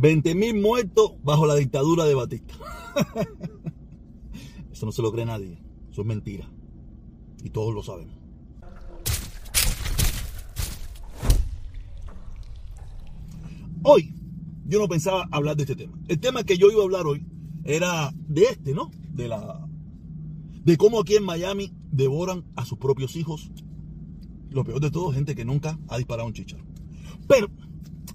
20.000 muertos bajo la dictadura de Batista. Eso no se lo cree nadie. Eso es mentira. Y todos lo sabemos. Hoy yo no pensaba hablar de este tema. El tema que yo iba a hablar hoy era de este, ¿no? De la de cómo aquí en Miami devoran a sus propios hijos. Lo peor de todo, gente que nunca ha disparado un chicharo. Pero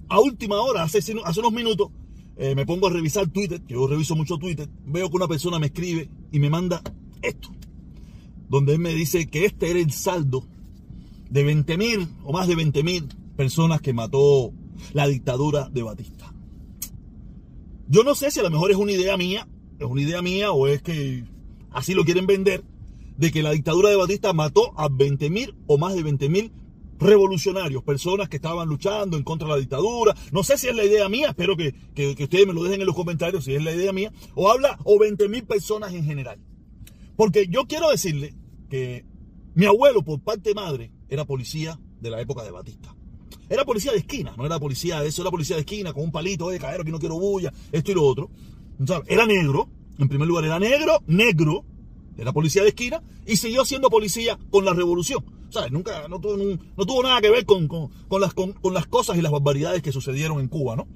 a última hora, hace, unos minutos, eh, me pongo a revisar Twitter, yo reviso mucho Twitter, veo que una persona me escribe y me manda esto, donde él me dice que este era el saldo de 20 mil o más de 20 mil personas que mató la dictadura de Batista. Yo no sé si a lo mejor es una idea mía, es una idea mía o es que así lo quieren vender, de que la dictadura de Batista mató a 20 mil o más de 20 mil revolucionarios, personas que estaban luchando en contra de la dictadura. No sé si es la idea mía, espero que, ustedes me lo dejen en los comentarios si es la idea mía. O habla, o 20 mil personas en general. Porque yo quiero decirle que mi abuelo, por parte madre, era policía de la época de Batista. Era policía de esquina, no era policía de eso, era policía de esquina con un palito, de caer, que no quiero bulla, esto y lo otro. Era negro, en primer lugar era negro, negro, era policía de esquina y siguió siendo policía con la revolución. O nunca, no tuvo, no, tuvo nada que ver con, las, con, las cosas y las barbaridades que sucedieron en Cuba, ¿no?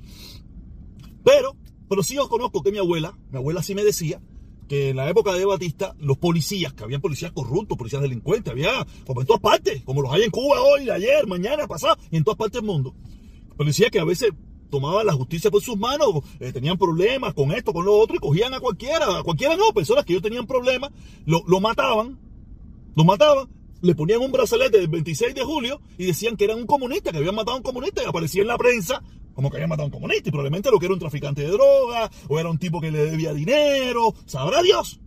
Pero, pero sí yo conozco que mi abuela, mi abuela sí me decía que en la época de Batista, los policías, que habían policías corruptos, policías delincuentes, había como en todas partes, como los hay en Cuba hoy, ayer, mañana, pasado, y en todas partes del mundo. Policías que a veces tomaban la justicia por sus manos, eh, tenían problemas con esto, con lo otro, y cogían a cualquiera, a cualquiera no, personas que ellos tenían problemas, lo, lo mataban, lo mataban, le ponían un brazalete del 26 de julio y decían que eran un comunista, que habían matado a un comunista y aparecía en la prensa como que habían matado a un comunista y probablemente lo que era un traficante de droga o era un tipo que le debía dinero, sabrá Dios.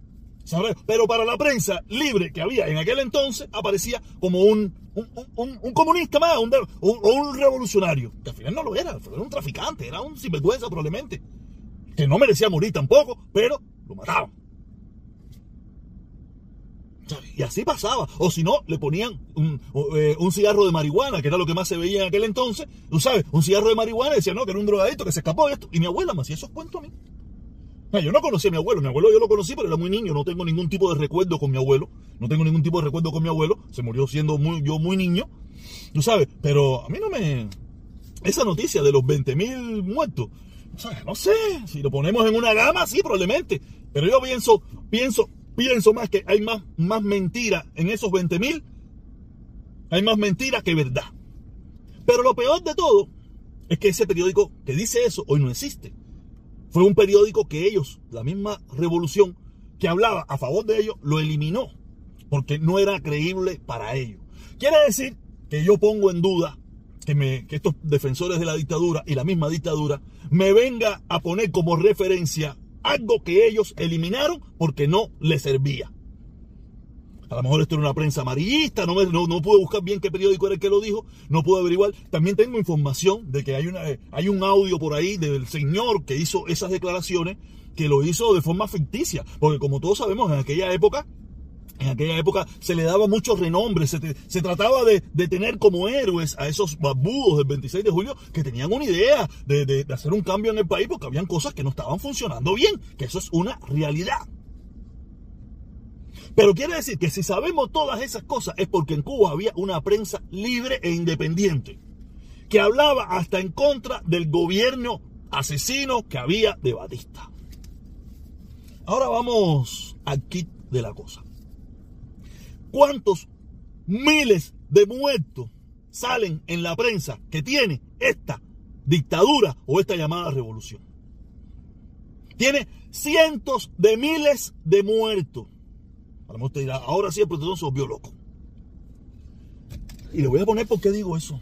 Pero para la prensa libre que había en aquel entonces aparecía como un, un, comunista más, un, o un revolucionario, que al final no lo era, era un traficante, era un sinvergüenza probablemente, que no merecía morir tampoco, pero lo mataban. Y así pasaba. O si no, le ponían eh, un, cigarro de marihuana, que era lo que más se veía en aquel entonces. Tú sabes, un cigarro de marihuana y decía, no, que era un drogadito que se escapó de esto. Y mi abuela me hacía esos cuentos a mí. Yo no conocía a mi abuelo. Mi abuelo yo lo conocí, pero era muy niño. No tengo ningún tipo de recuerdo con mi abuelo. No tengo ningún tipo de recuerdo con mi abuelo. Se murió siendo yo muy niño. Tú sabes, pero a mí no me... Esa noticia de los 20.000 muertos, no sé, si lo ponemos en una gama, sí, probablemente. Pero yo pienso, pienso, pienso más que hay más, más mentira en esos 20 mil. Hay más mentira que verdad. Pero lo peor de todo es que ese periódico que dice eso hoy no existe. Fue un periódico que ellos, la misma revolución que hablaba a favor de ellos, lo eliminó. Porque no era creíble para ellos. Quiere decir que yo pongo en duda que, me, que estos defensores de la dictadura y la misma dictadura me venga a poner como referencia algo que ellos eliminaron porque no les servía. A lo mejor esto era una prensa amarillista, no, no, pude buscar bien qué periódico era el que lo dijo, no pude averiguar. También tengo información de que hay, una, hay un audio por ahí del señor que hizo esas declaraciones, que lo hizo de forma ficticia, porque como todos sabemos, en aquella época en aquella época se le daba mucho renombre, se, trataba de, tener como héroes a esos barbudos del 26 de julio que tenían una idea de, de, hacer un cambio en el país porque habían cosas que no estaban funcionando bien, que eso es una realidad. Pero quiere decir que si sabemos todas esas cosas es porque en Cuba había una prensa libre e independiente, que hablaba hasta en contra del gobierno asesino que había de Batista. Ahora vamos al kit de la cosa cuántos miles de muertos salen en la prensa que tiene esta dictadura o esta llamada revolución. Tiene cientos de miles de muertos. ahora sí el protector se volvió loco. Y le voy a poner por qué digo eso.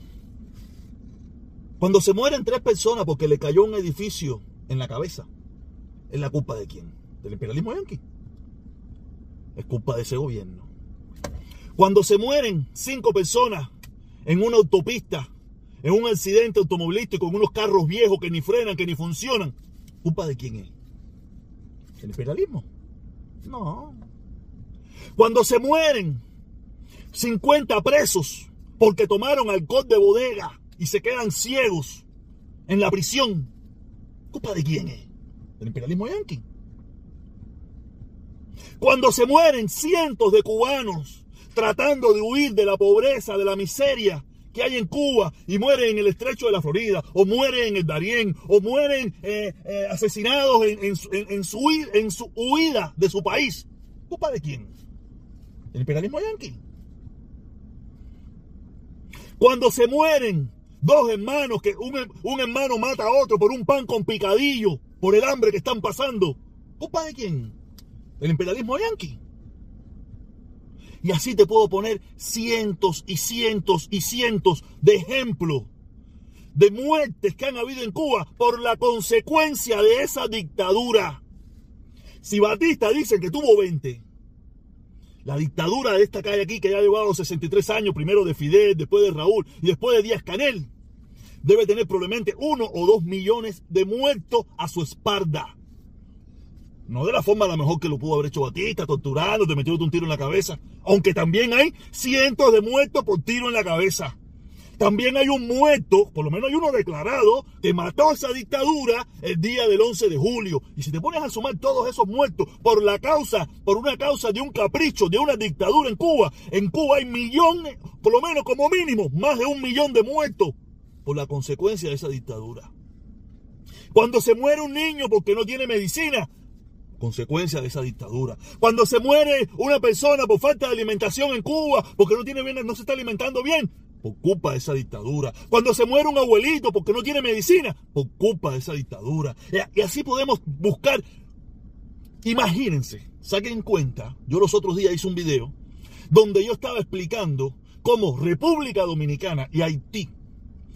Cuando se mueren tres personas porque le cayó un edificio en la cabeza, ¿es la culpa de quién? ¿Del imperialismo yanqui? Es culpa de ese gobierno. Cuando se mueren cinco personas en una autopista, en un accidente automovilístico, en unos carros viejos que ni frenan, que ni funcionan, ¿culpa de quién es? ¿El imperialismo? No. Cuando se mueren 50 presos porque tomaron alcohol de bodega y se quedan ciegos en la prisión, ¿Culpa de quién es? ¿Del imperialismo yanqui? Cuando se mueren cientos de cubanos tratando de huir de la pobreza, de la miseria que hay en Cuba y mueren en el estrecho de la Florida, o mueren en el Darién, o mueren eh, eh, asesinados en, su, huida de su país. ¿Culpa de quién? ¿El imperialismo yanqui? Cuando se mueren dos hermanos, que un, un, hermano mata a otro por un pan con picadillo, por el hambre que están pasando. ¿Culpa de quién? El imperialismo yanqui. Y así te puedo poner cientos y cientos y cientos de ejemplos de muertes que han habido en Cuba por la consecuencia de esa dictadura. Si Batista dice que tuvo 20, la dictadura de esta calle aquí, que ya ha llevado 63 años, primero de Fidel, después de Raúl y después de Díaz Canel, debe tener probablemente uno o dos millones de muertos a su espalda. No de la forma a lo mejor que lo pudo haber hecho Batista, torturando, te metiendo un tiro en la cabeza. Aunque también hay cientos de muertos por tiro en la cabeza. También hay un muerto, por lo menos hay uno declarado, que mató esa dictadura el día del 11 de julio. Y si te pones a sumar todos esos muertos por la causa, por una causa de un capricho, de una dictadura en Cuba, en Cuba hay millones, por lo menos como mínimo, más de un millón de muertos por la consecuencia de esa dictadura. Cuando se muere un niño porque no tiene medicina, consecuencia de esa dictadura. Cuando se muere una persona por falta de alimentación en Cuba, porque no tiene bien, no se está alimentando bien, por culpa de esa dictadura. Cuando se muere un abuelito porque no tiene medicina, por culpa de esa dictadura. Y así podemos buscar. Imagínense, saquen en cuenta, yo los otros días hice un video donde yo estaba explicando cómo República Dominicana y Haití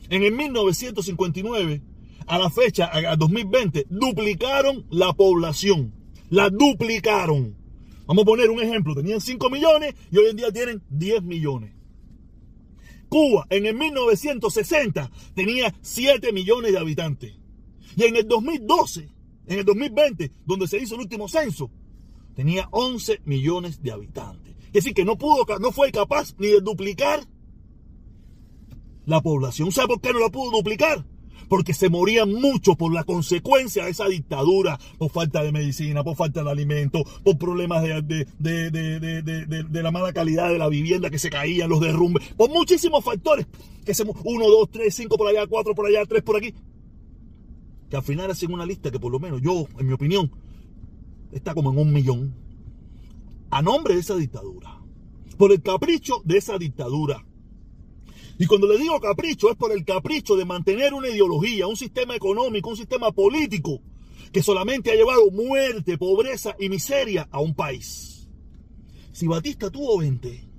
en el 1959 a la fecha, a 2020, duplicaron la población. La duplicaron. Vamos a poner un ejemplo. Tenían 5 millones y hoy en día tienen 10 millones. Cuba en el 1960 tenía 7 millones de habitantes. Y en el 2012, en el 2020, donde se hizo el último censo, tenía 11 millones de habitantes. Es decir, que no pudo, no fue capaz ni de duplicar la población. ¿Sabe por qué no la pudo duplicar? Porque se morían mucho por la consecuencia de esa dictadura, por falta de medicina, por falta de alimento, por problemas de, de, la mala calidad de la vivienda que se caían, los derrumbes, por muchísimos factores, que se, uno, dos, tres, cinco por allá, cuatro por allá, tres por aquí, que al final hacen una lista que por lo menos yo, en mi opinión, está como en un millón, a nombre de esa dictadura, por el capricho de esa dictadura y cuando le digo capricho es por el capricho de mantener una ideología, un sistema económico, un sistema político que solamente ha llevado muerte, pobreza y miseria a un país. Si Batista tuvo 20,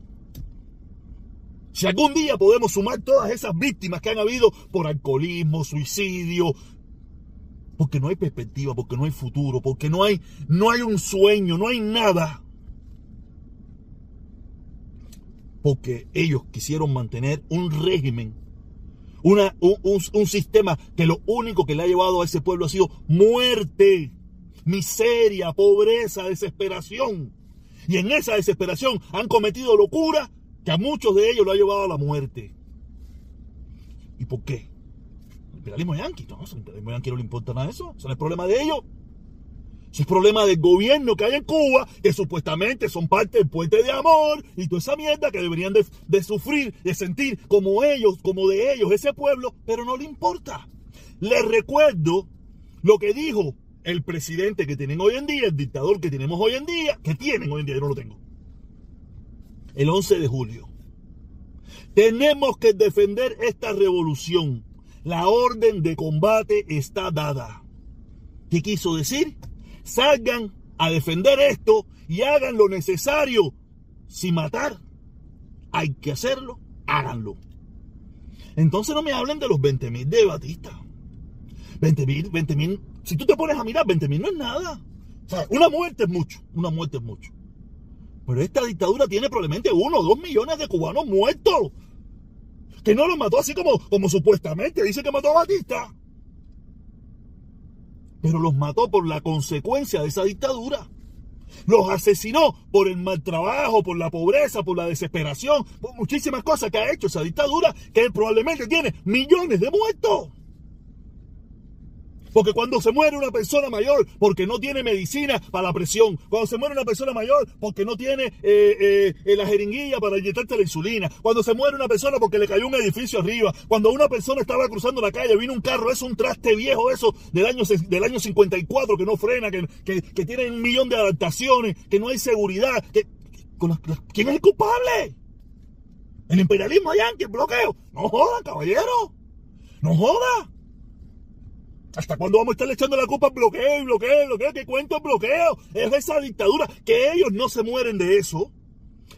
si algún día podemos sumar todas esas víctimas que han habido por alcoholismo, suicidio, porque no hay perspectiva, porque no hay futuro, porque no hay, no hay un sueño, no hay nada. Porque ellos quisieron mantener un régimen, una, un, sistema que lo único que le ha llevado a ese pueblo ha sido muerte, miseria, pobreza, desesperación. Y en esa desesperación han cometido locura que a muchos de ellos lo ha llevado a la muerte. ¿Y por qué? El imperialismo yanqui, no, el imperialismo yanqui no le importa nada de eso, eso no es problema de ellos es problema del gobierno que hay en Cuba, que supuestamente son parte del puente de amor y toda esa mierda que deberían de, sufrir, de sentir como ellos, como de ellos, ese pueblo, pero no le importa. Les recuerdo lo que dijo el presidente que tienen hoy en día, el dictador que tenemos hoy en día, que tienen hoy en día, yo no lo tengo. El 11 de julio. Tenemos que defender esta revolución. La orden de combate está dada. ¿Qué quiso decir? Salgan a defender esto y hagan lo necesario. Si matar hay que hacerlo, háganlo. Entonces no me hablen de los 20 mil de Batista. 20 mil, 20 mil. Si tú te pones a mirar, 20 mil no es nada. O sea, una muerte es mucho, una muerte es mucho. Pero esta dictadura tiene probablemente uno o dos millones de cubanos muertos. Que no los mató así como, como supuestamente dice que mató a Batista pero los mató por la consecuencia de esa dictadura. Los asesinó por el mal trabajo, por la pobreza, por la desesperación, por muchísimas cosas que ha hecho esa dictadura que probablemente tiene millones de muertos. Porque cuando se muere una persona mayor porque no tiene medicina para la presión, cuando se muere una persona mayor porque no tiene eh, eh, la jeringuilla para inyectarte la insulina, cuando se muere una persona porque le cayó un edificio arriba, cuando una persona estaba cruzando la calle, vino un carro, es un traste viejo eso del año, del año 54 que no frena, que, que, tiene un millón de adaptaciones, que no hay seguridad, que, ¿quién es el culpable? El imperialismo allá, el bloqueo. No joda, caballero. No joda. ¿Hasta cuándo vamos a estar echando la culpa al bloqueo bloqueo, bloqueo? ¿Qué cuento bloqueo? Es esa dictadura. Que ellos no se mueren de eso.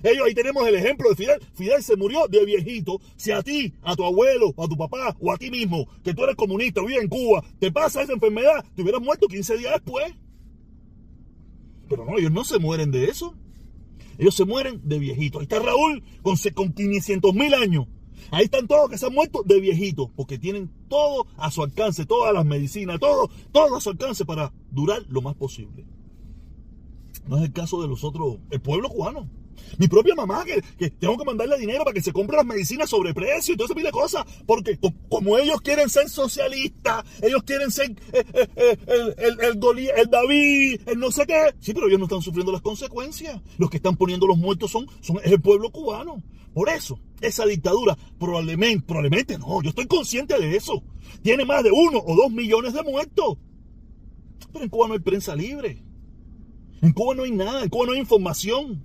Ellos, ahí tenemos el ejemplo de Fidel. Fidel se murió de viejito. Si a ti, a tu abuelo, a tu papá o a ti mismo, que tú eres comunista, vives en Cuba, te pasa esa enfermedad, te hubieras muerto 15 días después. Pero no, ellos no se mueren de eso. Ellos se mueren de viejito. Ahí está Raúl con, con 500 mil años. Ahí están todos que se han muerto de viejito, porque tienen todo a su alcance, todas las medicinas, todo, todo a su alcance para durar lo más posible. No es el caso de los otros, el pueblo cubano. Mi propia mamá, que, tengo que mandarle dinero para que se compre las medicinas sobre precio y todo ese tipo de cosas. Porque como ellos quieren ser socialistas, ellos quieren ser eh, eh, eh, el, el, David, el no sé qué. Sí, pero ellos no están sufriendo las consecuencias. Los que están poniendo los muertos son, son el pueblo cubano. Por eso, esa dictadura probablemente, probablemente no, yo estoy consciente de eso. Tiene más de uno o dos millones de muertos. Pero en Cuba no hay prensa libre. En Cuba no hay nada, en Cuba no hay información.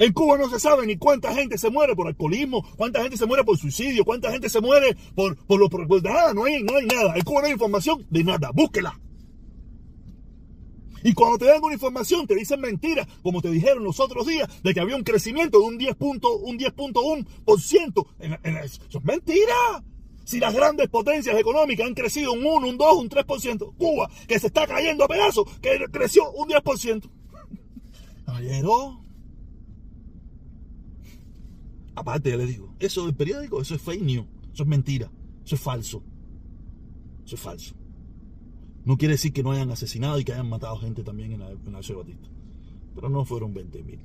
En Cuba no se sabe ni cuánta gente se muere por alcoholismo, cuánta gente se muere por suicidio, cuánta gente se muere por, por, lo, por no hay, no hay nada. En Cuba no hay información de nada, búsquela. Y cuando te dan una información te dicen mentiras, como te dijeron los otros días, de que había un crecimiento de un 10.1%. Eso es mentira. Si las grandes potencias económicas han crecido un 1, un 2, un 3%, Cuba, que se está cayendo a pedazos, que creció un 10%. Caballero, Aparte, ya le digo, eso del periódico, eso es fake news, eso es mentira, eso es falso. Eso es falso. No quiere decir que no hayan asesinado y que hayan matado gente también en la, en la Batista. Pero no fueron 20 mil.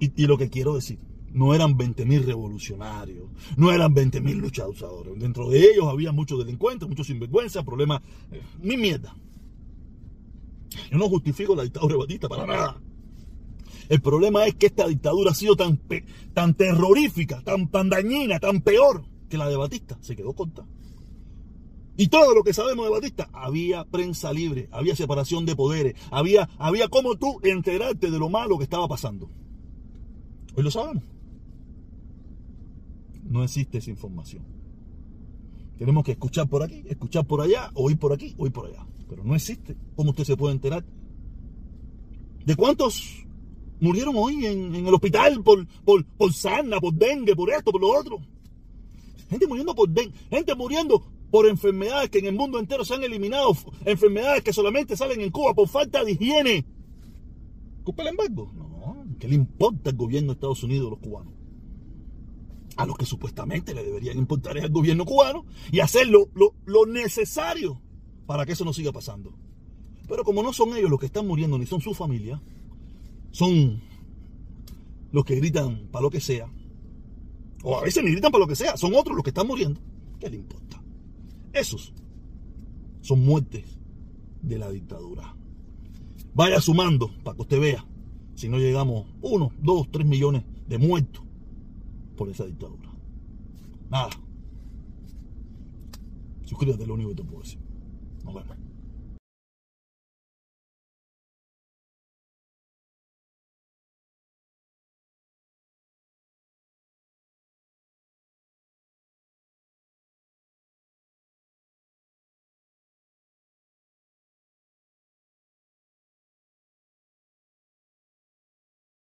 Y, lo que quiero decir, no eran 20 mil revolucionarios, no eran 20 mil luchadores. Dentro de ellos había muchos delincuentes, muchos sinvergüenza, problemas. Eh, mi mierda. Yo no justifico la dictadura de Batista para nada. El problema es que esta dictadura ha sido tan, tan terrorífica, tan, tan dañina, tan peor que la de Batista. Se quedó corta. Y todo lo que sabemos de Batista, había prensa libre, había separación de poderes, había, había como tú enterarte de lo malo que estaba pasando. Hoy lo sabemos. No existe esa información. Tenemos que escuchar por aquí, escuchar por allá, oír por aquí, oír por allá. Pero no existe. ¿Cómo usted se puede enterar? ¿De cuántos murieron hoy en, el hospital por, por, por sana, por dengue, por esto, por lo otro. Gente muriendo por dengue, gente muriendo por enfermedades que en el mundo entero se han eliminado, enfermedades que solamente salen en Cuba por falta de higiene. ¿Culpa el embargo? No, ¿qué le importa al gobierno de Estados Unidos a los cubanos? A lo que supuestamente le deberían importar es al gobierno cubano y hacer lo, lo necesario para que eso no siga pasando. Pero como no son ellos los que están muriendo, ni son su familia, son los que gritan para lo que sea. O a veces ni gritan para lo que sea, son otros los que están muriendo. ¿Qué le importa? Esos son muertes de la dictadura. Vaya sumando para que usted vea si no llegamos uno, dos, tres millones de muertos por esa dictadura. Nada. Suscríbete, lo único que te puedo decir. Nos vemos.